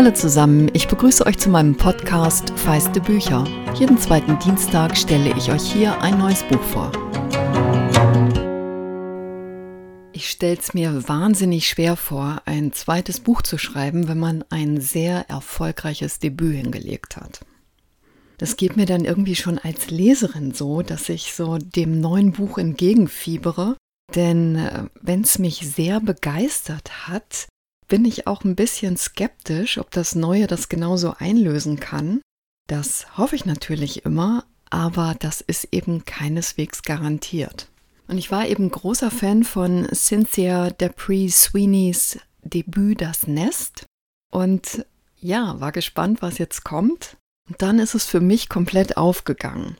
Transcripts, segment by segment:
Hallo zusammen, ich begrüße euch zu meinem Podcast Feiste Bücher. Jeden zweiten Dienstag stelle ich euch hier ein neues Buch vor. Ich stelle es mir wahnsinnig schwer vor, ein zweites Buch zu schreiben, wenn man ein sehr erfolgreiches Debüt hingelegt hat. Das geht mir dann irgendwie schon als Leserin so, dass ich so dem neuen Buch entgegenfiebere. Denn äh, wenn es mich sehr begeistert hat, bin ich auch ein bisschen skeptisch, ob das Neue das genauso einlösen kann. Das hoffe ich natürlich immer, aber das ist eben keineswegs garantiert. Und ich war eben großer Fan von Cynthia Dupree Sweeneys Debüt Das Nest und ja, war gespannt, was jetzt kommt. Und dann ist es für mich komplett aufgegangen.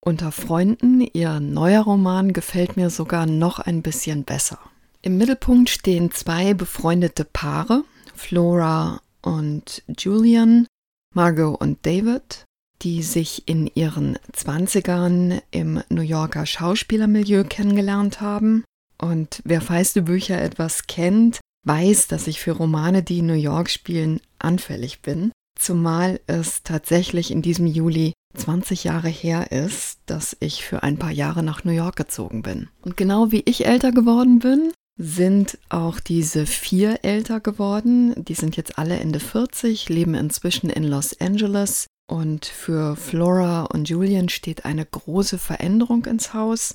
Unter Freunden, ihr neuer Roman gefällt mir sogar noch ein bisschen besser. Im Mittelpunkt stehen zwei befreundete Paare, Flora und Julian, Margot und David, die sich in ihren Zwanzigern im New Yorker Schauspielermilieu kennengelernt haben. Und wer feiste Bücher etwas kennt, weiß, dass ich für Romane, die in New York spielen, anfällig bin. Zumal es tatsächlich in diesem Juli 20 Jahre her ist, dass ich für ein paar Jahre nach New York gezogen bin. Und genau wie ich älter geworden bin, sind auch diese vier älter geworden. Die sind jetzt alle Ende 40, leben inzwischen in Los Angeles. Und für Flora und Julian steht eine große Veränderung ins Haus,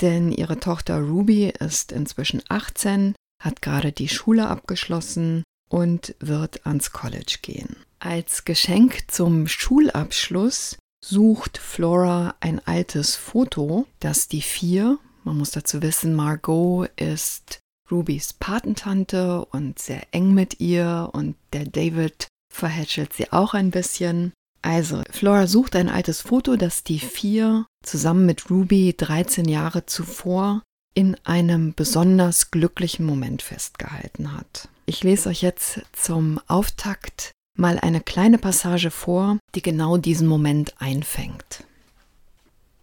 denn ihre Tochter Ruby ist inzwischen 18, hat gerade die Schule abgeschlossen und wird ans College gehen. Als Geschenk zum Schulabschluss sucht Flora ein altes Foto, das die vier, man muss dazu wissen, Margot ist Rubys Patentante und sehr eng mit ihr und der David verhätschelt sie auch ein bisschen. Also, Flora sucht ein altes Foto, das die vier zusammen mit Ruby 13 Jahre zuvor in einem besonders glücklichen Moment festgehalten hat. Ich lese euch jetzt zum Auftakt mal eine kleine Passage vor, die genau diesen Moment einfängt.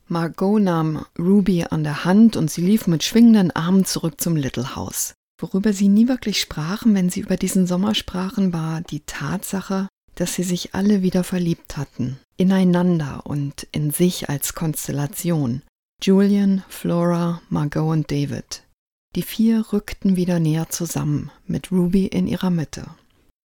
Margot nahm Ruby an der Hand und sie lief mit schwingenden Armen zurück zum Little House. Worüber sie nie wirklich sprachen, wenn sie über diesen Sommer sprachen, war die Tatsache, dass sie sich alle wieder verliebt hatten, ineinander und in sich als Konstellation. Julian, Flora, Margot und David. Die vier rückten wieder näher zusammen, mit Ruby in ihrer Mitte.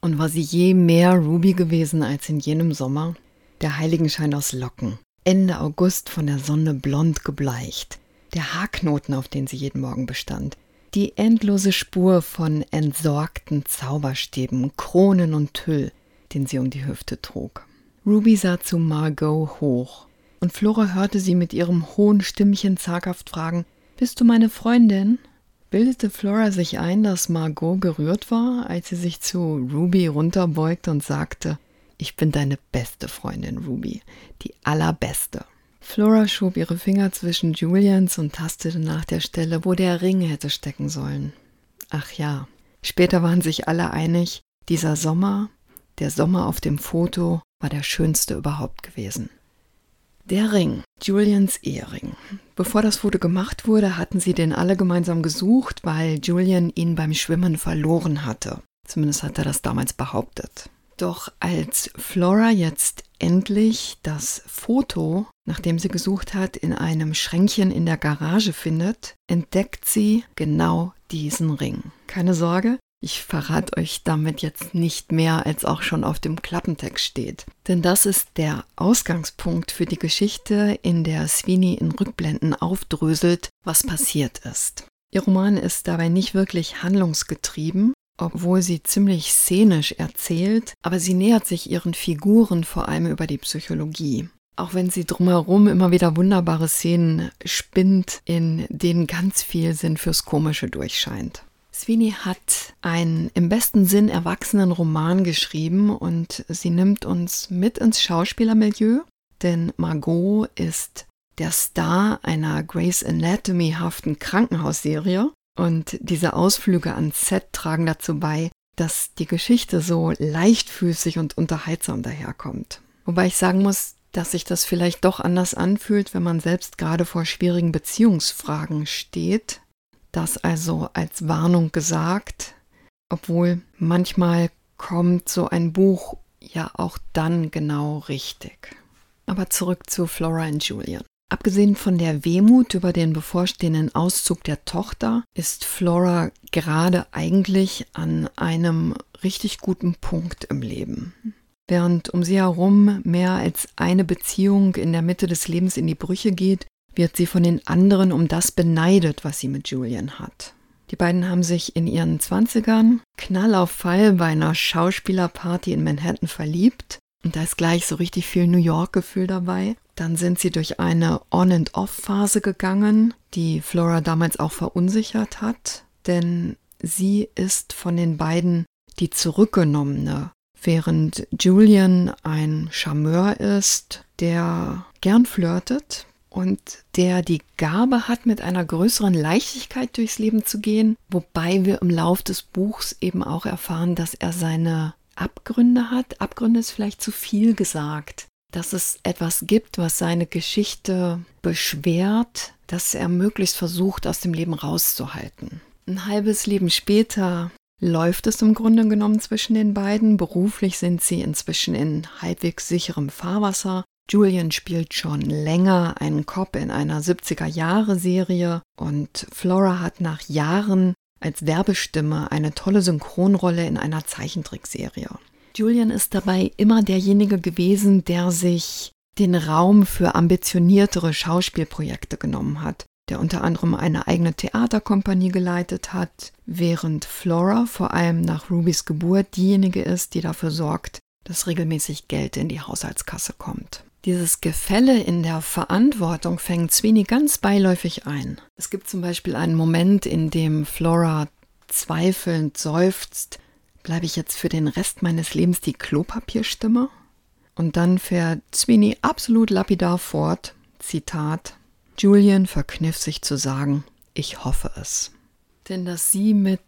Und war sie je mehr Ruby gewesen als in jenem Sommer? Der Heiligenschein aus Locken, Ende August von der Sonne blond gebleicht, der Haarknoten, auf den sie jeden Morgen bestand, die endlose Spur von entsorgten Zauberstäben, Kronen und Tüll, den sie um die Hüfte trug. Ruby sah zu Margot hoch, und Flora hörte sie mit ihrem hohen Stimmchen zaghaft fragen, Bist du meine Freundin? Bildete Flora sich ein, dass Margot gerührt war, als sie sich zu Ruby runterbeugte und sagte, ich bin deine beste Freundin, Ruby. Die allerbeste. Flora schob ihre Finger zwischen Julians und tastete nach der Stelle, wo der Ring hätte stecken sollen. Ach ja, später waren sich alle einig, dieser Sommer, der Sommer auf dem Foto, war der schönste überhaupt gewesen. Der Ring, Julians Ehering. Bevor das Foto gemacht wurde, hatten sie den alle gemeinsam gesucht, weil Julian ihn beim Schwimmen verloren hatte. Zumindest hat er das damals behauptet. Doch als Flora jetzt endlich das Foto, nachdem sie gesucht hat, in einem Schränkchen in der Garage findet, entdeckt sie genau diesen Ring. Keine Sorge, ich verrate euch damit jetzt nicht mehr, als auch schon auf dem Klappentext steht. Denn das ist der Ausgangspunkt für die Geschichte, in der Sweeney in Rückblenden aufdröselt, was passiert ist. Ihr Roman ist dabei nicht wirklich handlungsgetrieben, obwohl sie ziemlich szenisch erzählt, aber sie nähert sich ihren Figuren vor allem über die Psychologie. Auch wenn sie drumherum immer wieder wunderbare Szenen spinnt, in denen ganz viel Sinn fürs Komische durchscheint. Sweeney hat einen im besten Sinn erwachsenen Roman geschrieben und sie nimmt uns mit ins Schauspielermilieu, denn Margot ist der Star einer Grace Anatomy-haften Krankenhausserie und diese Ausflüge ans Set tragen dazu bei, dass die Geschichte so leichtfüßig und unterhaltsam daherkommt. Wobei ich sagen muss, dass sich das vielleicht doch anders anfühlt, wenn man selbst gerade vor schwierigen Beziehungsfragen steht. Das also als Warnung gesagt, obwohl manchmal kommt so ein Buch ja auch dann genau richtig. Aber zurück zu Flora und Julian. Abgesehen von der Wehmut über den bevorstehenden Auszug der Tochter ist Flora gerade eigentlich an einem richtig guten Punkt im Leben. Während um sie herum mehr als eine Beziehung in der Mitte des Lebens in die Brüche geht, wird sie von den anderen um das beneidet, was sie mit Julian hat. Die beiden haben sich in ihren Zwanzigern knall auf Fall bei einer Schauspielerparty in Manhattan verliebt. Und da ist gleich so richtig viel New York-Gefühl dabei. Dann sind sie durch eine On-and-Off-Phase gegangen, die Flora damals auch verunsichert hat, denn sie ist von den beiden die zurückgenommene, während Julian ein Charmeur ist, der gern flirtet, und der die Gabe hat, mit einer größeren Leichtigkeit durchs Leben zu gehen, wobei wir im Lauf des Buchs eben auch erfahren, dass er seine Abgründe hat. Abgründe ist vielleicht zu viel gesagt. Dass es etwas gibt, was seine Geschichte beschwert, dass er möglichst versucht, aus dem Leben rauszuhalten. Ein halbes Leben später läuft es im Grunde genommen zwischen den beiden. Beruflich sind sie inzwischen in halbwegs sicherem Fahrwasser. Julian spielt schon länger einen Cop in einer 70er-Jahre-Serie und Flora hat nach Jahren als Werbestimme eine tolle Synchronrolle in einer Zeichentrickserie. Julian ist dabei immer derjenige gewesen, der sich den Raum für ambitioniertere Schauspielprojekte genommen hat, der unter anderem eine eigene Theaterkompanie geleitet hat, während Flora vor allem nach Rubys Geburt diejenige ist, die dafür sorgt, dass regelmäßig Geld in die Haushaltskasse kommt. Dieses Gefälle in der Verantwortung fängt Sweeney ganz beiläufig ein. Es gibt zum Beispiel einen Moment, in dem Flora zweifelnd seufzt, bleibe ich jetzt für den Rest meines Lebens die Klopapierstimme? Und dann fährt Sweeney absolut lapidar fort, Zitat, Julian verkniff sich zu sagen, ich hoffe es. Denn dass sie mit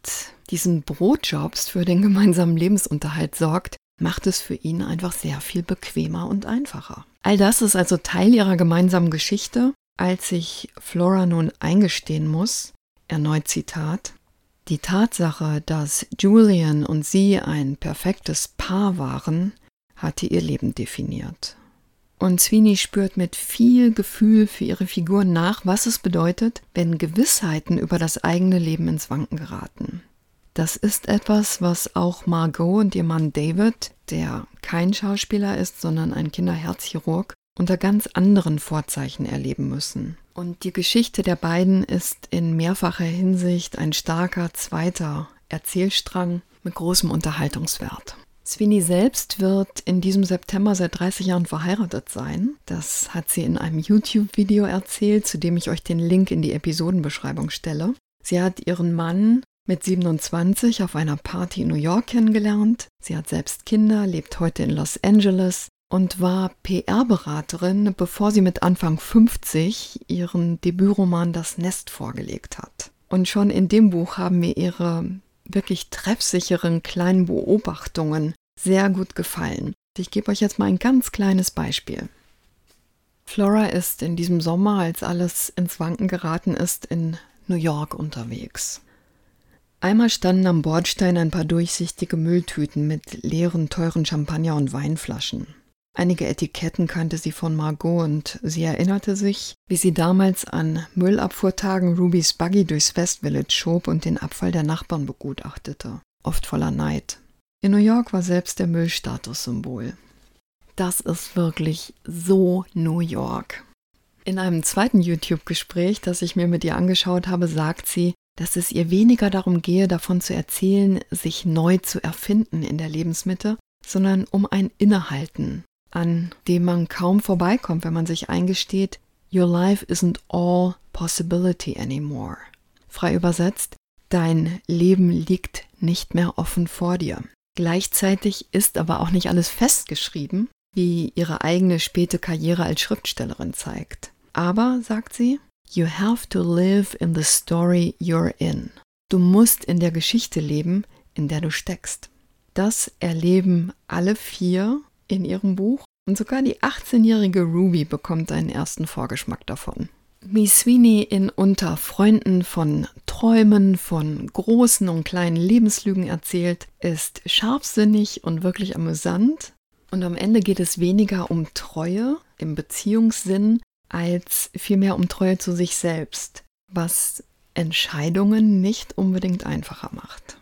diesen Brotjobs für den gemeinsamen Lebensunterhalt sorgt, macht es für ihn einfach sehr viel bequemer und einfacher. All das ist also Teil ihrer gemeinsamen Geschichte, als sich Flora nun eingestehen muss, erneut Zitat, die Tatsache, dass Julian und sie ein perfektes Paar waren, hatte ihr Leben definiert. Und Sweeney spürt mit viel Gefühl für ihre Figur nach, was es bedeutet, wenn Gewissheiten über das eigene Leben ins Wanken geraten. Das ist etwas, was auch Margot und ihr Mann David, der kein Schauspieler ist, sondern ein Kinderherzchirurg, unter ganz anderen Vorzeichen erleben müssen. Und die Geschichte der beiden ist in mehrfacher Hinsicht ein starker zweiter Erzählstrang mit großem Unterhaltungswert. Sweeney selbst wird in diesem September seit 30 Jahren verheiratet sein. Das hat sie in einem YouTube-Video erzählt, zu dem ich euch den Link in die Episodenbeschreibung stelle. Sie hat ihren Mann mit 27 auf einer Party in New York kennengelernt. Sie hat selbst Kinder, lebt heute in Los Angeles und war PR-Beraterin, bevor sie mit Anfang 50 ihren Debütroman Das Nest vorgelegt hat. Und schon in dem Buch haben mir ihre wirklich treffsicheren kleinen Beobachtungen sehr gut gefallen. Ich gebe euch jetzt mal ein ganz kleines Beispiel. Flora ist in diesem Sommer, als alles ins Wanken geraten ist, in New York unterwegs. Einmal standen am Bordstein ein paar durchsichtige Mülltüten mit leeren, teuren Champagner- und Weinflaschen. Einige Etiketten kannte sie von Margot und sie erinnerte sich, wie sie damals an Müllabfuhrtagen Rubys Buggy durchs West Village schob und den Abfall der Nachbarn begutachtete, oft voller Neid. In New York war selbst der Müll Statussymbol. Das ist wirklich so New York. In einem zweiten YouTube-Gespräch, das ich mir mit ihr angeschaut habe, sagt sie, dass es ihr weniger darum gehe, davon zu erzählen, sich neu zu erfinden in der Lebensmitte, sondern um ein Innehalten, an dem man kaum vorbeikommt, wenn man sich eingesteht, Your life isn't all possibility anymore. Frei übersetzt, dein Leben liegt nicht mehr offen vor dir. Gleichzeitig ist aber auch nicht alles festgeschrieben, wie ihre eigene späte Karriere als Schriftstellerin zeigt. Aber, sagt sie, You have to live in the story you're in. Du musst in der Geschichte leben, in der du steckst. Das erleben alle vier in ihrem Buch und sogar die 18-jährige Ruby bekommt einen ersten Vorgeschmack davon. Miss Sweeney in Unter Freunden von Träumen, von großen und kleinen Lebenslügen erzählt, ist scharfsinnig und wirklich amüsant. Und am Ende geht es weniger um Treue im Beziehungssinn, als vielmehr um Treue zu sich selbst, was Entscheidungen nicht unbedingt einfacher macht.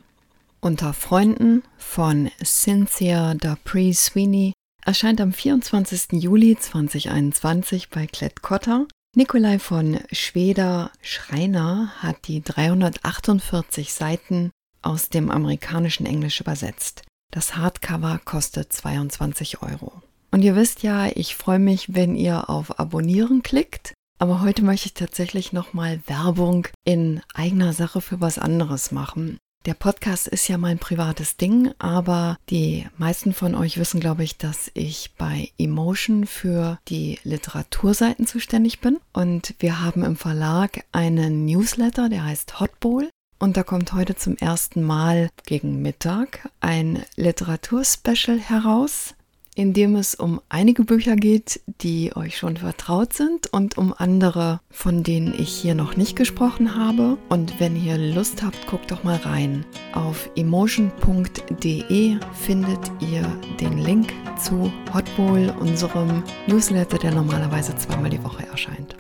Unter Freunden von Cynthia Dupree Sweeney erscheint am 24. Juli 2021 bei Klett Cotta. Nikolai von Schweder Schreiner hat die 348 Seiten aus dem amerikanischen Englisch übersetzt. Das Hardcover kostet 22 Euro. Und ihr wisst ja, ich freue mich, wenn ihr auf Abonnieren klickt. Aber heute möchte ich tatsächlich nochmal Werbung in eigener Sache für was anderes machen. Der Podcast ist ja mein privates Ding, aber die meisten von euch wissen, glaube ich, dass ich bei Emotion für die Literaturseiten zuständig bin. Und wir haben im Verlag einen Newsletter, der heißt Hotbowl. Und da kommt heute zum ersten Mal gegen Mittag ein Literaturspecial heraus in dem es um einige Bücher geht, die euch schon vertraut sind und um andere, von denen ich hier noch nicht gesprochen habe. Und wenn ihr Lust habt, guckt doch mal rein. Auf emotion.de findet ihr den Link zu Hotbowl, unserem Newsletter, der normalerweise zweimal die Woche erscheint.